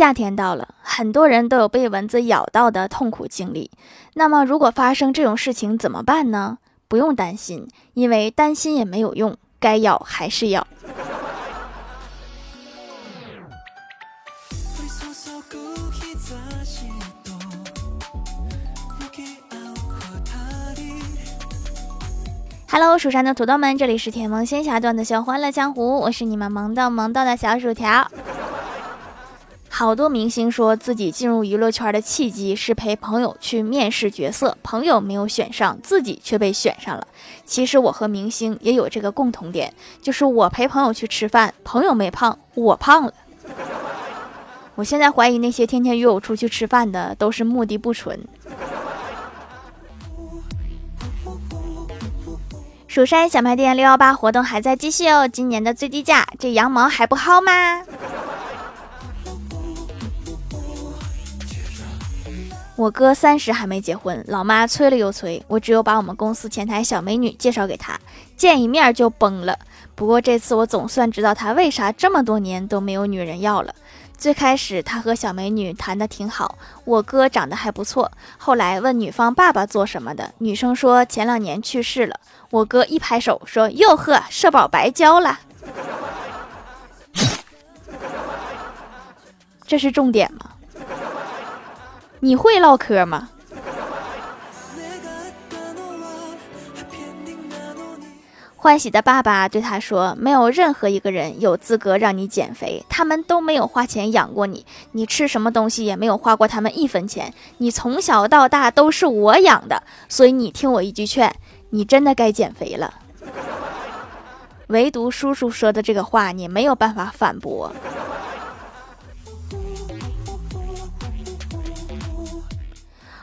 夏天到了，很多人都有被蚊子咬到的痛苦经历。那么，如果发生这种事情怎么办呢？不用担心，因为担心也没有用，该咬还是咬。Hello，蜀山的土豆们，这里是甜萌仙侠段的小欢乐江湖，我是你们萌到萌到的小薯条。好多明星说自己进入娱乐圈的契机是陪朋友去面试角色，朋友没有选上，自己却被选上了。其实我和明星也有这个共同点，就是我陪朋友去吃饭，朋友没胖，我胖了。我现在怀疑那些天天约我出去吃饭的都是目的不纯。蜀山小卖店六幺八活动还在继续哦，今年的最低价，这羊毛还不薅吗？我哥三十还没结婚，老妈催了又催，我只有把我们公司前台小美女介绍给他，见一面就崩了。不过这次我总算知道他为啥这么多年都没有女人要了。最开始他和小美女谈的挺好，我哥长得还不错。后来问女方爸爸做什么的，女生说前两年去世了。我哥一拍手说：“哟呵，社保白交了。”这是重点吗？你会唠嗑吗？欢喜的爸爸对他说：“没有任何一个人有资格让你减肥，他们都没有花钱养过你，你吃什么东西也没有花过他们一分钱，你从小到大都是我养的，所以你听我一句劝，你真的该减肥了。唯独叔叔说的这个话，你没有办法反驳。”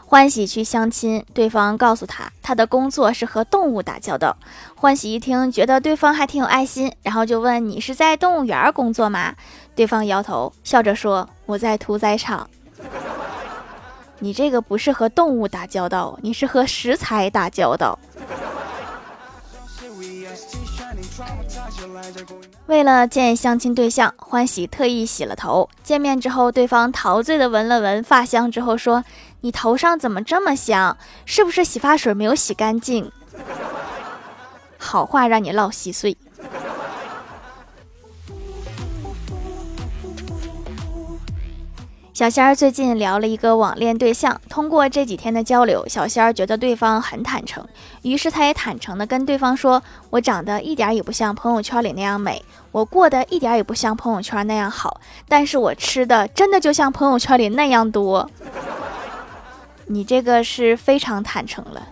欢喜去相亲，对方告诉他他的工作是和动物打交道。欢喜一听，觉得对方还挺有爱心，然后就问：“你是在动物园工作吗？”对方摇头，笑着说：“我在屠宰场。”你这个不是和动物打交道，你是和食材打交道。为了见相亲对象，欢喜特意洗了头。见面之后，对方陶醉的闻了闻发香之后说：“你头上怎么这么香？是不是洗发水没有洗干净？”好话让你唠稀碎。小仙儿最近聊了一个网恋对象，通过这几天的交流，小仙儿觉得对方很坦诚，于是他也坦诚的跟对方说：“我长得一点也不像朋友圈里那样美，我过得一点也不像朋友圈那样好，但是我吃的真的就像朋友圈里那样多。”你这个是非常坦诚了。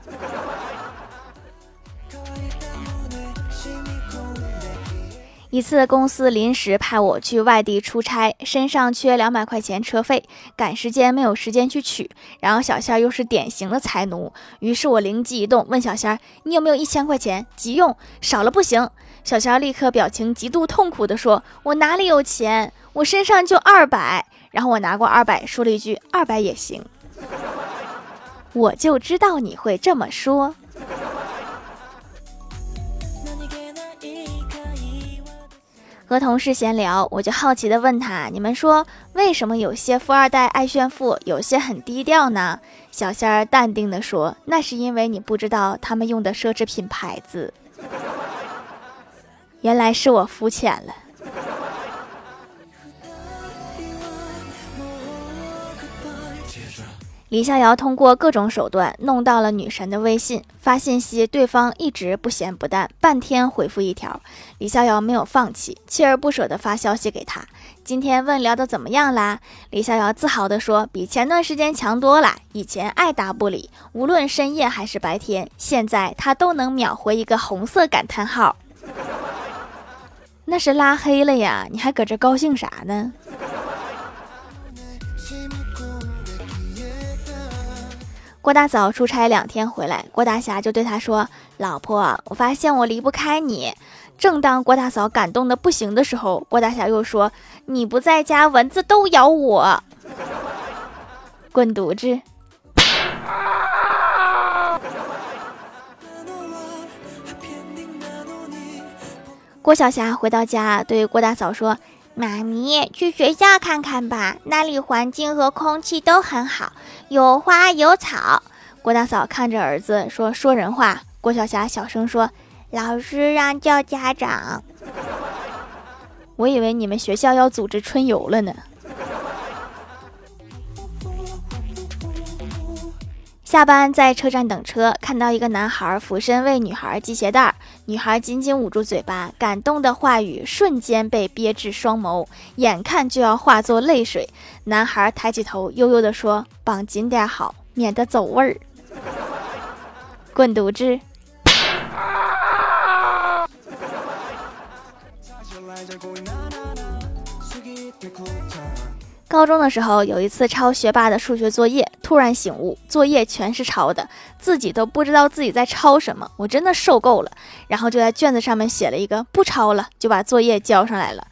一次，公司临时派我去外地出差，身上缺两百块钱车费，赶时间没有时间去取。然后小仙儿又是典型的财奴，于是我灵机一动，问小仙儿：“你有没有一千块钱急用？少了不行。”小仙儿立刻表情极度痛苦地说：“我哪里有钱？我身上就二百。”然后我拿过二百，说了一句：“二百也行。”我就知道你会这么说。和同事闲聊，我就好奇的问他：“你们说为什么有些富二代爱炫富，有些很低调呢？”小仙儿淡定的说：“那是因为你不知道他们用的奢侈品牌子。”原来是我肤浅了。李逍遥通过各种手段弄到了女神的微信，发信息，对方一直不咸不淡，半天回复一条。李逍遥没有放弃，锲而不舍地发消息给他。今天问聊得怎么样啦？李逍遥自豪地说：“比前段时间强多了。以前爱答不理，无论深夜还是白天，现在他都能秒回一个红色感叹号。那是拉黑了呀，你还搁这高兴啥呢？”郭大嫂出差两天回来，郭大侠就对她说：“老婆，我发现我离不开你。”正当郭大嫂感动的不行的时候，郭大侠又说：“你不在家，蚊子都咬我。”滚犊子！郭晓霞回到家，对郭大嫂说：“妈咪，去学校看看吧，那里环境和空气都很好，有花有草。郭大嫂看着儿子说：“说人话。”郭晓霞小声说：“老师让叫家长。”我以为你们学校要组织春游了呢。下班在车站等车，看到一个男孩俯身为女孩系鞋带，女孩紧紧捂住嘴巴，感动的话语瞬间被憋至双眸，眼看就要化作泪水。男孩抬起头，悠悠地说：“绑紧点好，免得走味儿。”滚犊子！高中的时候，有一次抄学霸的数学作业，突然醒悟，作业全是抄的，自己都不知道自己在抄什么，我真的受够了。然后就在卷子上面写了一个不抄了，就把作业交上来了。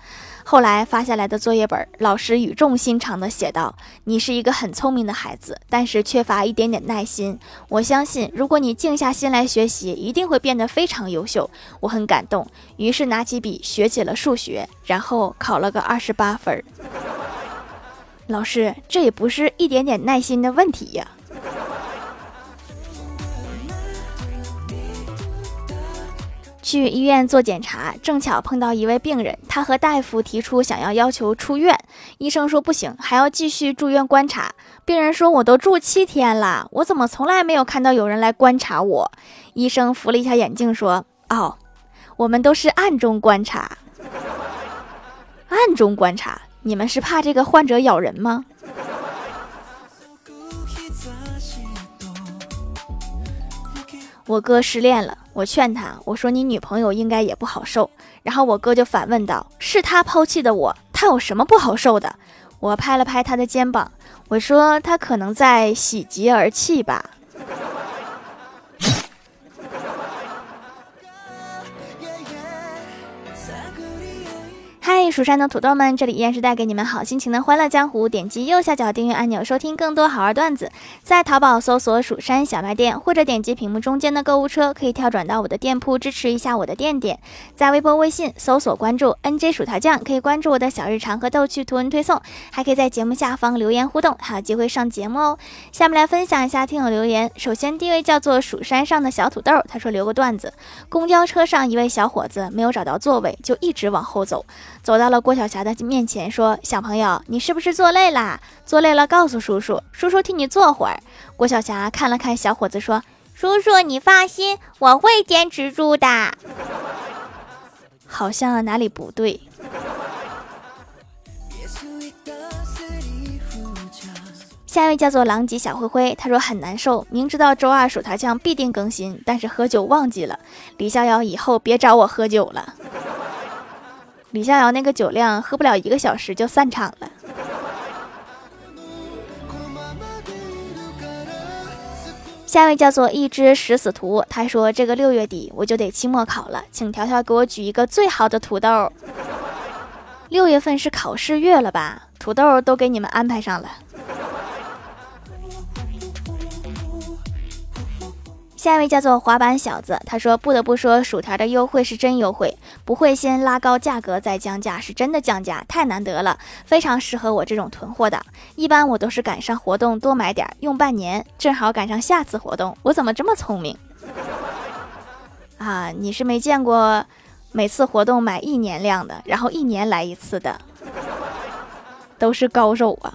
后来发下来的作业本，老师语重心长地写道：“你是一个很聪明的孩子，但是缺乏一点点耐心。我相信，如果你静下心来学习，一定会变得非常优秀。”我很感动，于是拿起笔学起了数学，然后考了个二十八分。老师，这也不是一点点耐心的问题呀。去医院做检查，正巧碰到一位病人，他和大夫提出想要要求出院，医生说不行，还要继续住院观察。病人说：“我都住七天了，我怎么从来没有看到有人来观察我？”医生扶了一下眼镜说：“哦，我们都是暗中观察，暗中观察，你们是怕这个患者咬人吗？”我哥失恋了，我劝他，我说你女朋友应该也不好受。然后我哥就反问道：“是他抛弃的我，他有什么不好受的？”我拍了拍他的肩膀，我说：“他可能在喜极而泣吧。”嗨，蜀山的土豆们，这里依然是带给你们好心情的欢乐江湖。点击右下角订阅按钮，收听更多好玩段子。在淘宝搜索“蜀山小卖店”，或者点击屏幕中间的购物车，可以跳转到我的店铺，支持一下我的店点。在微博、微信搜索关注 “nj 薯条酱”，可以关注我的小日常和逗趣图文推送，还可以在节目下方留言互动，还有机会上节目哦。下面来分享一下听友留言。首先，第一位叫做蜀山上的小土豆，他说留个段子：公交车上一位小伙子没有找到座位，就一直往后走。走走到了郭晓霞的面前，说：“小朋友，你是不是坐累了？坐累了告诉叔叔，叔叔替你坐会儿。”郭晓霞看了看小伙子，说：“叔叔，你放心，我会坚持住的。”好像哪里不对。下一位叫做狼藉小灰灰，他说很难受，明知道周二薯条酱必定更新，但是喝酒忘记了。李逍遥以后别找我喝酒了。李逍遥那个酒量，喝不了一个小时就散场了。下一位叫做一只食死徒，他说这个六月底我就得期末考了，请条条给我举一个最好的土豆。六月份是考试月了吧？土豆都给你们安排上了。下一位叫做滑板小子，他说：“不得不说，薯条的优惠是真优惠，不会先拉高价格再降价，是真的降价，太难得了，非常适合我这种囤货的。一般我都是赶上活动多买点，用半年，正好赶上下次活动。我怎么这么聪明 啊？你是没见过每次活动买一年量的，然后一年来一次的，都是高手啊。”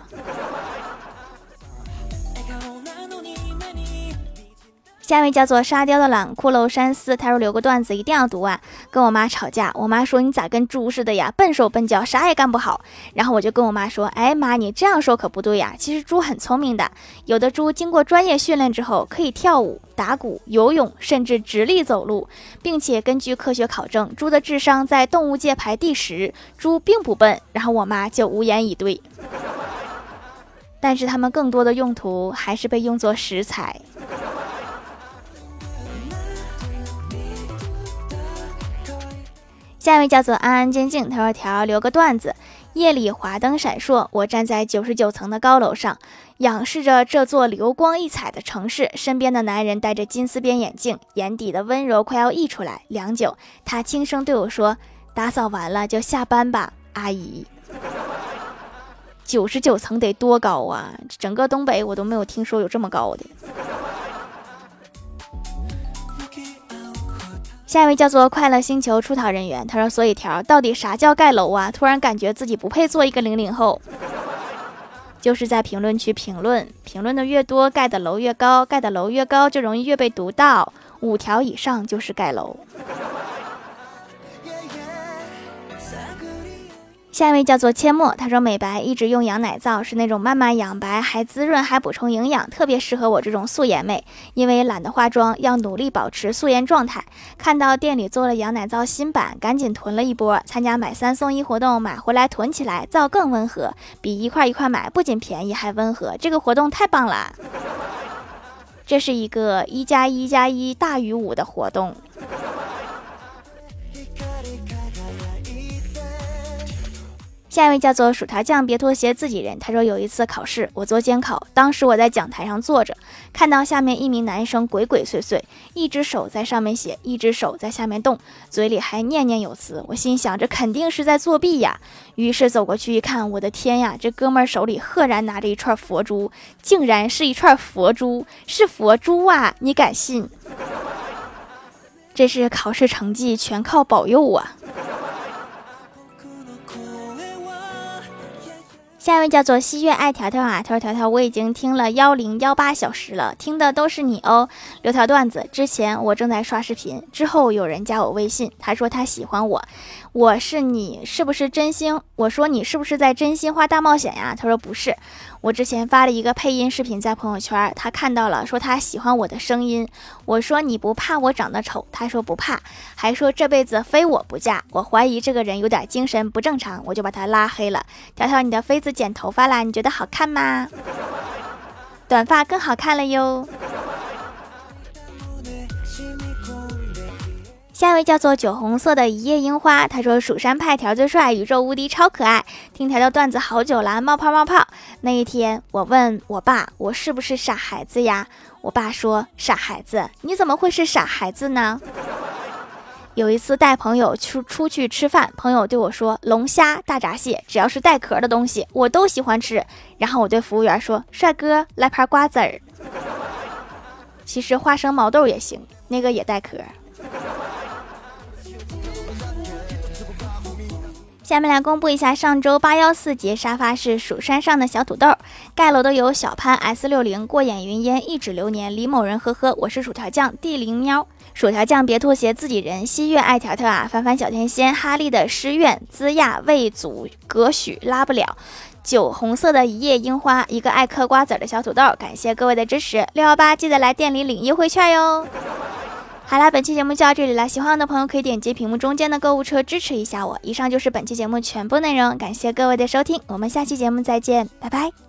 下一位叫做沙雕的懒骷髅山寺，他说留个段子一定要读完。跟我妈吵架，我妈说你咋跟猪似的呀，笨手笨脚，啥也干不好。然后我就跟我妈说，哎妈，你这样说可不对呀，其实猪很聪明的，有的猪经过专业训练之后，可以跳舞、打鼓、游泳，甚至直立走路，并且根据科学考证，猪的智商在动物界排第十，猪并不笨。然后我妈就无言以对。但是它们更多的用途还是被用作食材。下一位叫做安安静静，他说：“条留个段子。夜里华灯闪烁，我站在九十九层的高楼上，仰视着这座流光溢彩的城市。身边的男人戴着金丝边眼镜，眼底的温柔快要溢出来。良久，他轻声对我说：‘打扫完了就下班吧，阿姨。’九十九层得多高啊！整个东北我都没有听说有这么高的。下一位叫做快乐星球出逃人员，他说：“所以条到底啥叫盖楼啊？突然感觉自己不配做一个零零后。”就是在评论区评论，评论的越多，盖的楼越高，盖的楼越高就容易越被读到。五条以上就是盖楼。下一位叫做阡陌，他说美白一直用羊奶皂，是那种慢慢养白，还滋润还补充营养，特别适合我这种素颜妹，因为懒得化妆，要努力保持素颜状态。看到店里做了羊奶皂新版，赶紧囤了一波，参加买三送一活动，买回来囤起来，皂更温和，比一块一块买不仅便宜还温和，这个活动太棒了！这是一个一加一加一大于五的活动。下一位叫做薯条酱，别拖鞋，自己人。他说有一次考试，我做监考，当时我在讲台上坐着，看到下面一名男生鬼鬼祟祟，一只手在上面写，一只手在下面动，嘴里还念念有词。我心想，这肯定是在作弊呀。于是走过去一看，我的天呀，这哥们儿手里赫然拿着一串佛珠，竟然是一串佛珠，是佛珠啊！你敢信？这是考试成绩全靠保佑啊！下一位叫做西月爱条条啊，他说条条我已经听了幺零幺八小时了，听的都是你哦。留条段子，之前我正在刷视频，之后有人加我微信，他说他喜欢我。我是你是不是真心？我说你是不是在真心话大冒险呀？他说不是，我之前发了一个配音视频在朋友圈，他看到了，说他喜欢我的声音。我说你不怕我长得丑？他说不怕，还说这辈子非我不嫁。我怀疑这个人有点精神不正常，我就把他拉黑了。条条，你的妃子剪头发啦，你觉得好看吗？短发更好看了哟。下一位叫做酒红色的一叶樱花，他说蜀山派条最帅，宇宙无敌超可爱。听条条段子好久了，冒泡冒泡。那一天我问我爸，我是不是傻孩子呀？我爸说傻孩子，你怎么会是傻孩子呢？有一次带朋友出出去吃饭，朋友对我说龙虾、大闸蟹，只要是带壳的东西我都喜欢吃。然后我对服务员说，帅哥来盘瓜子儿。其实花生毛豆也行，那个也带壳。下面来公布一下上周八幺四节沙发是蜀山上的小土豆，盖楼的有小潘 S 六零过眼云烟一指流年李某人呵呵，我是薯条酱地灵喵，薯条酱别拖鞋自己人西月爱条条啊，凡凡小天仙哈利的诗愿滋亚未阻葛许拉不了，酒红色的一叶樱花一个爱嗑瓜子的小土豆，感谢各位的支持，六幺八记得来店里领优惠券哟。好啦，本期节目就到这里了。喜欢我的朋友可以点击屏幕中间的购物车支持一下我。以上就是本期节目全部内容，感谢各位的收听，我们下期节目再见，拜拜。